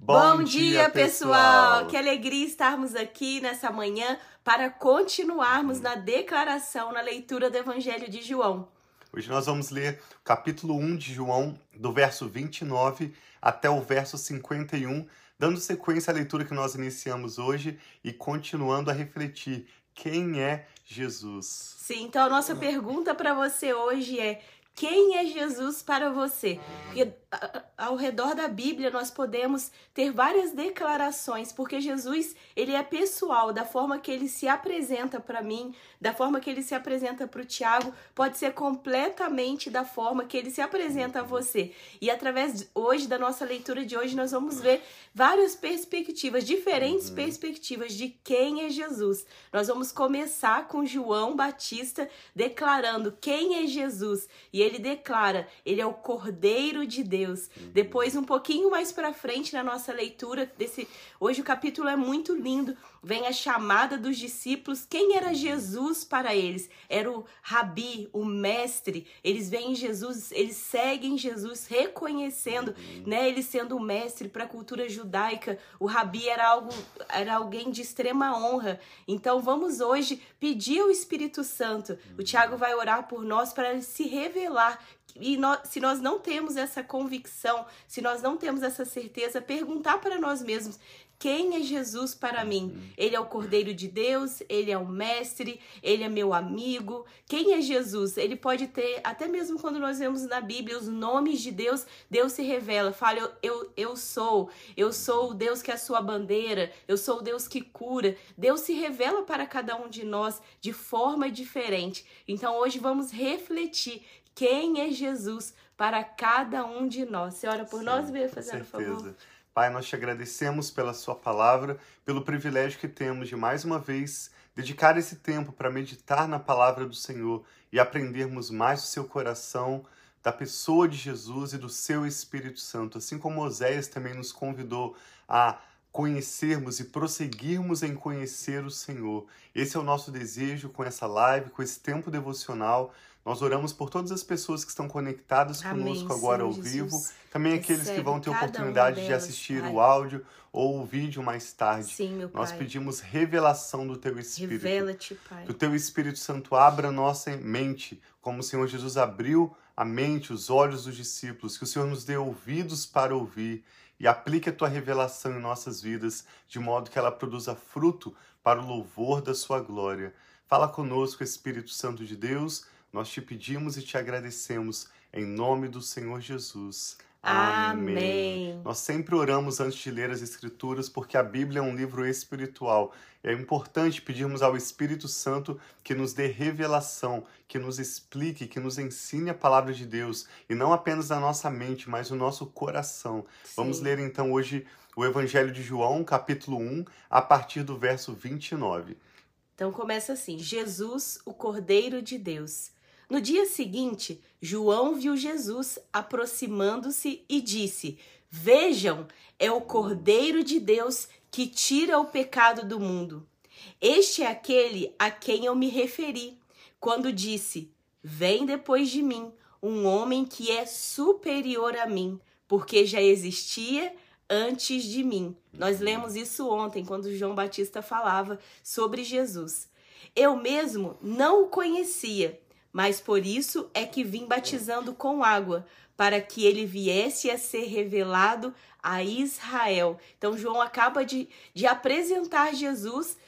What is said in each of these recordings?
Bom, Bom dia, pessoal. pessoal! Que alegria estarmos aqui nessa manhã para continuarmos na declaração, na leitura do Evangelho de João. Hoje nós vamos ler o capítulo 1 de João, do verso 29 até o verso 51, dando sequência à leitura que nós iniciamos hoje e continuando a refletir quem é Jesus. Sim, então a nossa pergunta para você hoje é: quem é Jesus para você? Porque ao redor da Bíblia nós podemos ter várias declarações, porque Jesus, ele é pessoal, da forma que ele se apresenta para mim, da forma que ele se apresenta para o Tiago, pode ser completamente da forma que ele se apresenta a você. E através hoje da nossa leitura de hoje nós vamos ver várias perspectivas, diferentes uhum. perspectivas de quem é Jesus. Nós vamos começar com João Batista declarando quem é Jesus, e ele declara, ele é o Cordeiro de Deus. Uhum. Depois um pouquinho mais para frente na nossa leitura desse hoje o capítulo é muito lindo, vem a chamada dos discípulos. Quem era Jesus para eles? Era o rabi, o mestre. Eles veem Jesus, eles seguem Jesus reconhecendo, uhum. né, ele sendo o mestre para a cultura judaica. O rabi era algo era alguém de extrema honra. Então vamos hoje pedir ao Espírito Santo. O Tiago vai orar por nós para ele se revelar e nós, se nós não temos essa convicção, se nós não temos essa certeza, perguntar para nós mesmos quem é Jesus para mim? Ele é o Cordeiro de Deus, ele é o Mestre, ele é meu amigo. Quem é Jesus? Ele pode ter, até mesmo quando nós vemos na Bíblia os nomes de Deus, Deus se revela, fala: eu, eu, eu sou, eu sou o Deus que é a sua bandeira, eu sou o Deus que cura. Deus se revela para cada um de nós de forma diferente. Então hoje vamos refletir quem é Jesus para cada um de nós. Você ora por Sim, nós, Bia, fazendo favor. Pai, nós te agradecemos pela Sua palavra, pelo privilégio que temos de mais uma vez dedicar esse tempo para meditar na palavra do Senhor e aprendermos mais do seu coração, da pessoa de Jesus e do seu Espírito Santo. Assim como Oséias também nos convidou a conhecermos e prosseguirmos em conhecer o Senhor. Esse é o nosso desejo com essa live, com esse tempo devocional. Nós oramos por todas as pessoas que estão conectadas Amém, conosco agora ao Jesus. vivo, também aqueles que vão ter oportunidade de assistir pai. o áudio ou o vídeo mais tarde. Sim, meu Nós pai. pedimos revelação do teu Espírito. Revela-te, Pai. Que o teu Espírito Santo abra nossa mente, como o Senhor Jesus abriu a mente, os olhos dos discípulos, que o Senhor nos dê ouvidos para ouvir e aplique a tua revelação em nossas vidas, de modo que ela produza fruto para o louvor da sua glória. Fala conosco, Espírito Santo de Deus nós te pedimos e te agradecemos em nome do Senhor Jesus. Amém. Amém. Nós sempre oramos antes de ler as Escrituras porque a Bíblia é um livro espiritual. É importante pedirmos ao Espírito Santo que nos dê revelação, que nos explique, que nos ensine a palavra de Deus e não apenas na nossa mente, mas no nosso coração. Sim. Vamos ler então hoje o Evangelho de João, capítulo 1, a partir do verso 29. Então começa assim: Jesus, o Cordeiro de Deus no dia seguinte, João viu Jesus aproximando-se e disse: Vejam, é o Cordeiro de Deus que tira o pecado do mundo. Este é aquele a quem eu me referi quando disse: Vem depois de mim um homem que é superior a mim, porque já existia antes de mim. Nós lemos isso ontem, quando João Batista falava sobre Jesus. Eu mesmo não o conhecia, mas por isso é que vim batizando com água, para que ele viesse a ser revelado a Israel. Então, João acaba de, de apresentar Jesus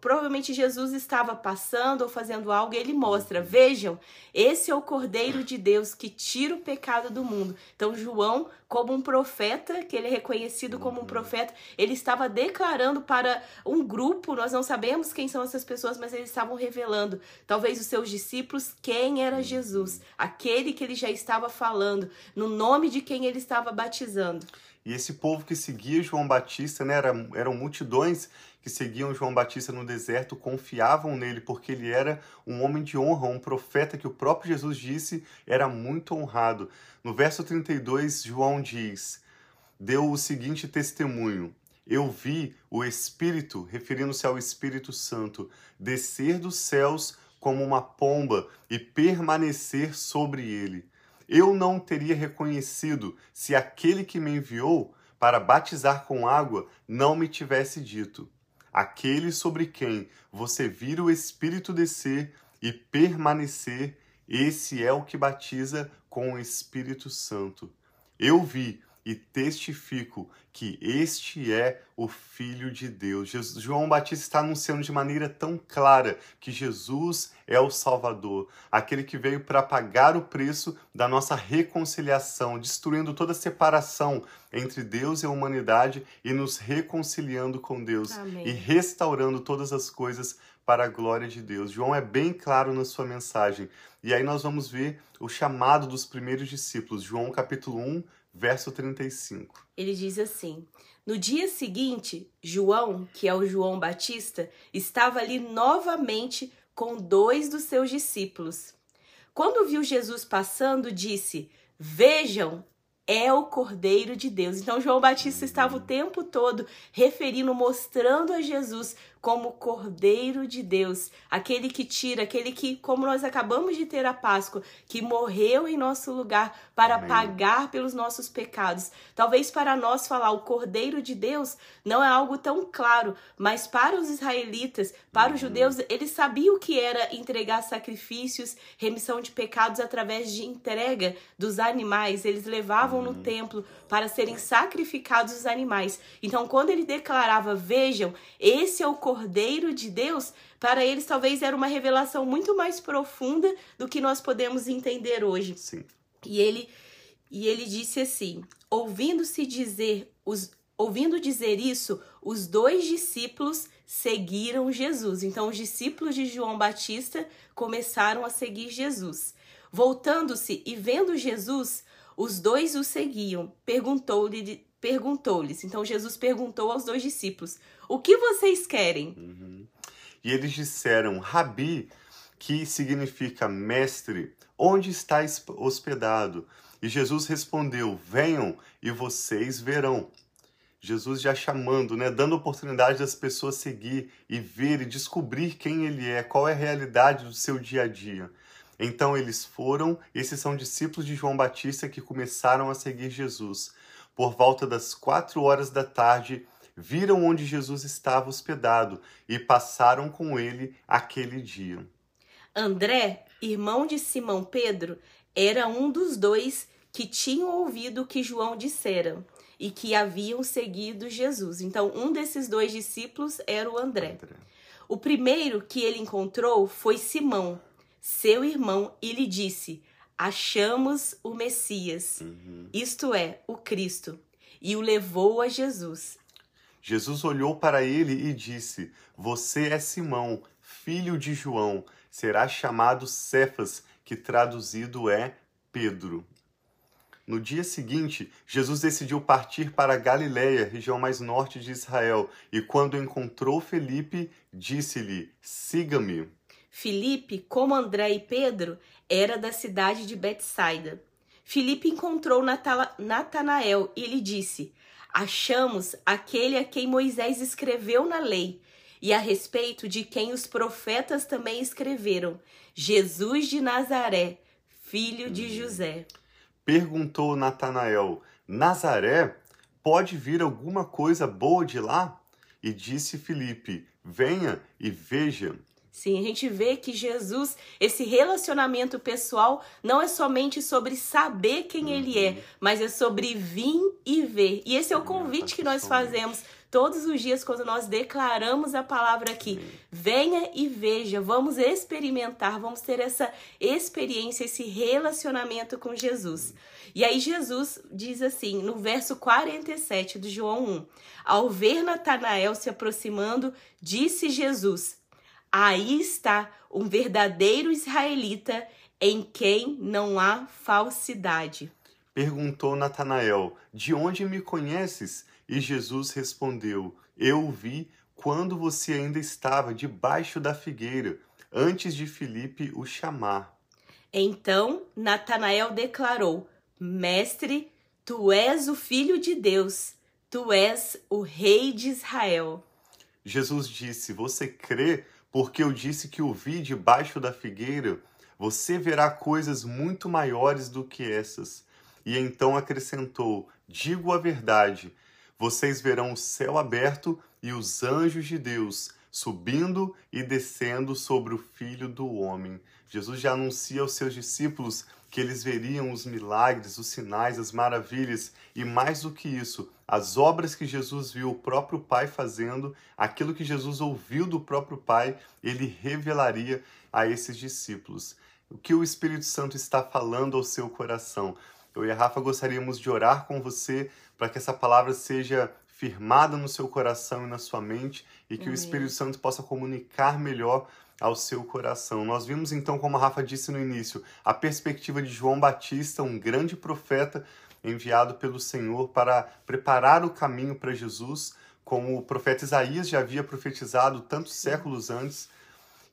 provavelmente Jesus estava passando ou fazendo algo e ele mostra: vejam, esse é o Cordeiro de Deus que tira o pecado do mundo. Então, João, como um profeta, que ele é reconhecido como um uhum. profeta, ele estava declarando para um grupo, nós não sabemos quem são essas pessoas, mas eles estavam revelando, talvez os seus discípulos, quem era Jesus, aquele que ele já estava falando, no nome de quem ele estava batizando. E esse povo que seguia João Batista, né, eram, eram multidões que seguiam João Batista no deserto, confiavam nele porque ele era um homem de honra, um profeta que o próprio Jesus disse era muito honrado. No verso 32, João diz: deu o seguinte testemunho: Eu vi o Espírito, referindo-se ao Espírito Santo, descer dos céus como uma pomba e permanecer sobre ele eu não teria reconhecido se aquele que me enviou para batizar com água, não me tivesse dito: Aquele sobre quem você vira o Espírito descer e permanecer, esse é o que batiza com o Espírito Santo. Eu vi e testifico que este é o Filho de Deus. Jesus, João Batista está anunciando de maneira tão clara que Jesus é o Salvador, aquele que veio para pagar o preço da nossa reconciliação, destruindo toda separação entre Deus e a humanidade e nos reconciliando com Deus Amém. e restaurando todas as coisas para a glória de Deus. João é bem claro na sua mensagem. E aí nós vamos ver o chamado dos primeiros discípulos, João capítulo 1, verso 35. Ele diz assim: No dia seguinte, João, que é o João Batista, estava ali novamente com dois dos seus discípulos. Quando viu Jesus passando, disse: Vejam, é o Cordeiro de Deus. Então, João Batista estava o tempo todo referindo, mostrando a Jesus como Cordeiro de Deus, aquele que tira, aquele que, como nós acabamos de ter a Páscoa, que morreu em nosso lugar para Amém. pagar pelos nossos pecados. Talvez para nós falar o Cordeiro de Deus não é algo tão claro, mas para os israelitas, para os judeus, eles sabiam o que era entregar sacrifícios, remissão de pecados através de entrega dos animais. Eles levavam no templo para serem sacrificados os animais. Então, quando ele declarava: Vejam, esse é o Cordeiro de Deus, para eles talvez era uma revelação muito mais profunda do que nós podemos entender hoje. Sim. E ele e ele disse assim: ouvindo-se dizer os ouvindo dizer isso, os dois discípulos seguiram Jesus. Então os discípulos de João Batista começaram a seguir Jesus. Voltando-se e vendo Jesus, os dois o seguiam. Perguntou-lhe perguntou-lhes. Então Jesus perguntou aos dois discípulos: "O que vocês querem?" Uhum. E eles disseram, Rabi, que significa mestre, onde está es- hospedado? E Jesus respondeu, venham e vocês verão. Jesus já chamando, né, dando oportunidade das pessoas seguir e ver e descobrir quem ele é, qual é a realidade do seu dia a dia. Então eles foram, esses são discípulos de João Batista que começaram a seguir Jesus. Por volta das quatro horas da tarde, viram onde Jesus estava hospedado e passaram com ele aquele dia. André, irmão de Simão Pedro, era um dos dois que tinham ouvido o que João dissera e que haviam seguido Jesus. Então, um desses dois discípulos era o André. André. O primeiro que ele encontrou foi Simão, seu irmão, e lhe disse: Achamos o Messias, Uhum. isto é, o Cristo, e o levou a Jesus. Jesus olhou para ele e disse: Você é Simão, filho de João. Será chamado Cefas, que traduzido é Pedro. No dia seguinte, Jesus decidiu partir para a Galiléia, região mais norte de Israel, e quando encontrou Felipe, disse-lhe: Siga-me. Filipe, como André e Pedro, era da cidade de Betsaida. Filipe encontrou Natanael e lhe disse: Achamos aquele a quem Moisés escreveu na lei, e a respeito de quem os profetas também escreveram, Jesus de Nazaré, filho de José. Perguntou Natanael: Nazaré? Pode vir alguma coisa boa de lá? E disse Filipe: Venha e veja. Sim, a gente vê que Jesus, esse relacionamento pessoal, não é somente sobre saber quem ele é, mas é sobre vir e ver. E esse é o convite que nós fazemos todos os dias quando nós declaramos a palavra aqui. Venha e veja, vamos experimentar, vamos ter essa experiência, esse relacionamento com Jesus. E aí Jesus diz assim, no verso 47 do João 1: Ao ver Natanael se aproximando, disse Jesus: Aí está um verdadeiro israelita em quem não há falsidade. Perguntou Natanael: De onde me conheces? E Jesus respondeu: Eu o vi quando você ainda estava debaixo da figueira, antes de Filipe o chamar. Então Natanael declarou: Mestre, tu és o filho de Deus, tu és o rei de Israel. Jesus disse: Você crê porque eu disse que o vi debaixo da figueira? Você verá coisas muito maiores do que essas. E então acrescentou: Digo a verdade, vocês verão o céu aberto e os anjos de Deus subindo e descendo sobre o Filho do Homem. Jesus já anuncia aos seus discípulos que eles veriam os milagres, os sinais, as maravilhas e mais do que isso, as obras que Jesus viu o próprio Pai fazendo, aquilo que Jesus ouviu do próprio Pai, ele revelaria a esses discípulos. O que o Espírito Santo está falando ao seu coração? Eu e a Rafa gostaríamos de orar com você para que essa palavra seja firmada no seu coração e na sua mente e que Amém. o Espírito Santo possa comunicar melhor ao seu coração. Nós vimos então, como a Rafa disse no início, a perspectiva de João Batista, um grande profeta enviado pelo Senhor para preparar o caminho para Jesus, como o profeta Isaías já havia profetizado tantos séculos antes.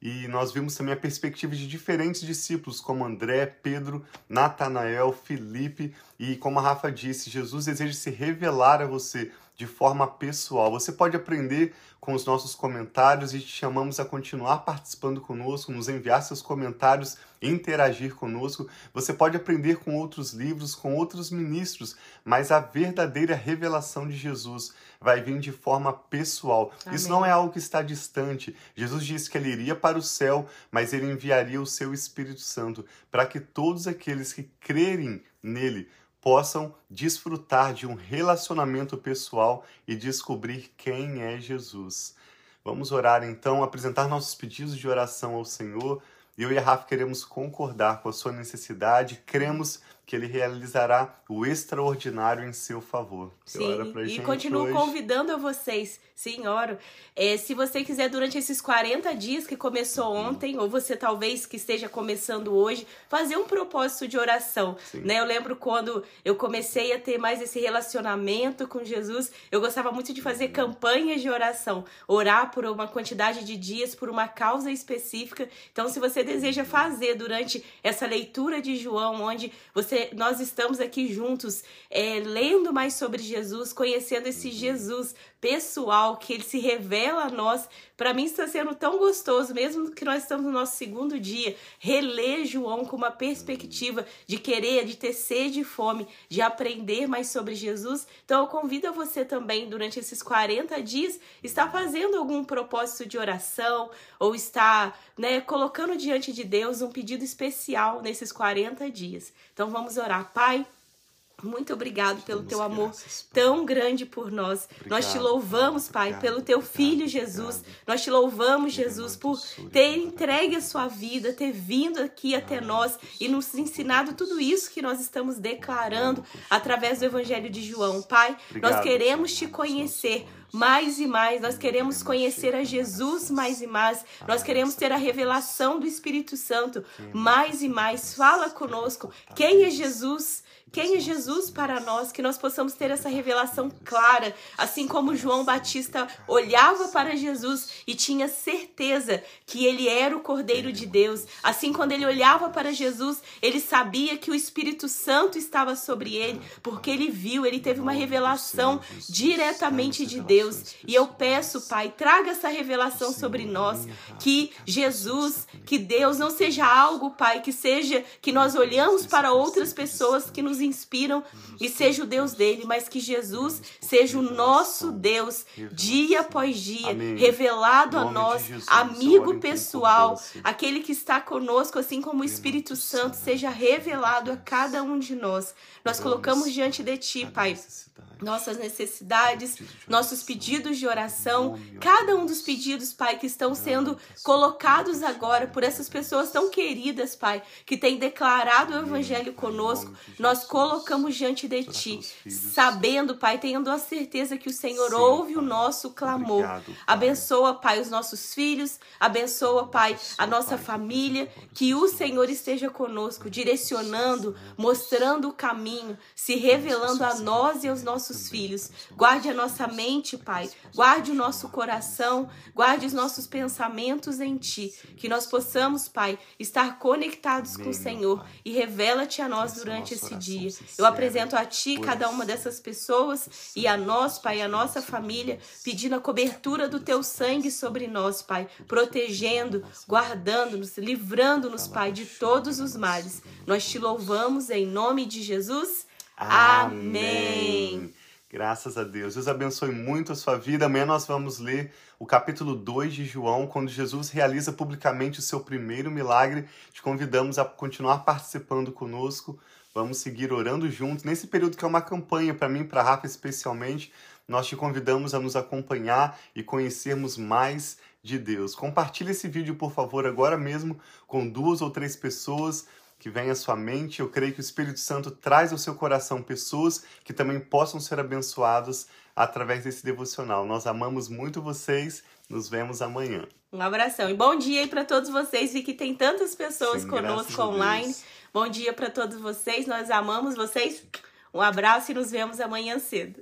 E nós vimos também a perspectiva de diferentes discípulos, como André, Pedro, Natanael, Felipe, e como a Rafa disse, Jesus deseja se revelar a você de forma pessoal. Você pode aprender com os nossos comentários e te chamamos a continuar participando conosco, nos enviar seus comentários, interagir conosco. Você pode aprender com outros livros, com outros ministros, mas a verdadeira revelação de Jesus vai vir de forma pessoal. Amém. Isso não é algo que está distante. Jesus disse que ele iria para o céu, mas ele enviaria o seu Espírito Santo para que todos aqueles que crerem nele possam desfrutar de um relacionamento pessoal e descobrir quem é Jesus. Vamos orar então, apresentar nossos pedidos de oração ao Senhor. Eu e a Rafa queremos concordar com a sua necessidade, cremos ele realizará o extraordinário em seu favor. Sim, e continuo hoje. convidando a vocês, sim, oro. É, se você quiser, durante esses 40 dias que começou uhum. ontem, ou você talvez que esteja começando hoje, fazer um propósito de oração. Né? Eu lembro quando eu comecei a ter mais esse relacionamento com Jesus, eu gostava muito de fazer uhum. campanhas de oração, orar por uma quantidade de dias, por uma causa específica. Então, se você deseja uhum. fazer durante essa leitura de João, onde você você, nós estamos aqui juntos é, lendo mais sobre Jesus, conhecendo esse uhum. Jesus pessoal que ele se revela a nós. Para mim está sendo tão gostoso, mesmo que nós estamos no nosso segundo dia, reler João com uma perspectiva de querer, de ter sede e fome, de aprender mais sobre Jesus. Então eu convido a você também, durante esses 40 dias, estar fazendo algum propósito de oração ou estar né, colocando diante de Deus um pedido especial nesses 40 dias. Então vamos orar. Pai, muito obrigado pelo teu amor graças, tão grande por nós. Obrigado, nós te louvamos, Pai, obrigado, pelo teu obrigado, filho Jesus. Nós te louvamos, Jesus, por ter entregue a sua vida, ter vindo aqui até nós e nos ensinado tudo isso que nós estamos declarando através do Evangelho de João. Pai, nós queremos te conhecer mais e mais. Nós queremos conhecer a Jesus mais e mais. Nós queremos ter a revelação do Espírito Santo mais e mais. Fala conosco. Quem é Jesus? Quem é Jesus para nós? Que nós possamos ter essa revelação clara, assim como João Batista olhava para Jesus e tinha certeza que ele era o Cordeiro de Deus. Assim, quando ele olhava para Jesus, ele sabia que o Espírito Santo estava sobre ele, porque ele viu, ele teve uma revelação diretamente de Deus. E eu peço, Pai, traga essa revelação sobre nós, que Jesus, que Deus não seja algo, Pai, que seja que nós olhamos para outras pessoas que nos inspiram e seja o Deus dele, mas que Jesus seja o nosso Deus dia após dia, revelado a nós, amigo pessoal, aquele que está conosco, assim como o Espírito Santo, seja revelado a cada um de nós. Nós colocamos diante de ti, Pai nossas necessidades, nossos pedidos de oração, cada um dos pedidos, Pai, que estão sendo colocados agora por essas pessoas tão queridas, Pai, que têm declarado o Evangelho conosco, nós colocamos diante de Ti, sabendo, Pai, tendo a certeza que o Senhor ouve o nosso clamor. Abençoa, Pai, os nossos filhos, abençoa, Pai, a nossa família, que o Senhor esteja conosco, direcionando, mostrando o caminho, se revelando a nós e aos nossos nossos filhos. Guarde a nossa mente, Pai. Guarde o nosso coração. Guarde os nossos pensamentos em Ti. Que nós possamos, Pai, estar conectados com o Senhor e revela-te a nós durante esse dia. Eu apresento a Ti cada uma dessas pessoas e a nós, Pai, a nossa família, pedindo a cobertura do Teu sangue sobre nós, Pai, protegendo, guardando-nos, livrando-nos, Pai, de todos os males. Nós te louvamos em nome de Jesus. Amém. Graças a Deus. Deus abençoe muito a sua vida. Amanhã nós vamos ler o capítulo 2 de João, quando Jesus realiza publicamente o seu primeiro milagre. Te convidamos a continuar participando conosco. Vamos seguir orando juntos. Nesse período que é uma campanha para mim, para Rafa especialmente, nós te convidamos a nos acompanhar e conhecermos mais de Deus. Compartilhe esse vídeo, por favor, agora mesmo com duas ou três pessoas que vem à sua mente. Eu creio que o Espírito Santo traz ao seu coração pessoas que também possam ser abençoadas através desse devocional. Nós amamos muito vocês. Nos vemos amanhã. Um abração e bom dia aí para todos vocês. Vi que tem tantas pessoas Sim, conosco online. Bom dia para todos vocês. Nós amamos vocês. Um abraço e nos vemos amanhã cedo.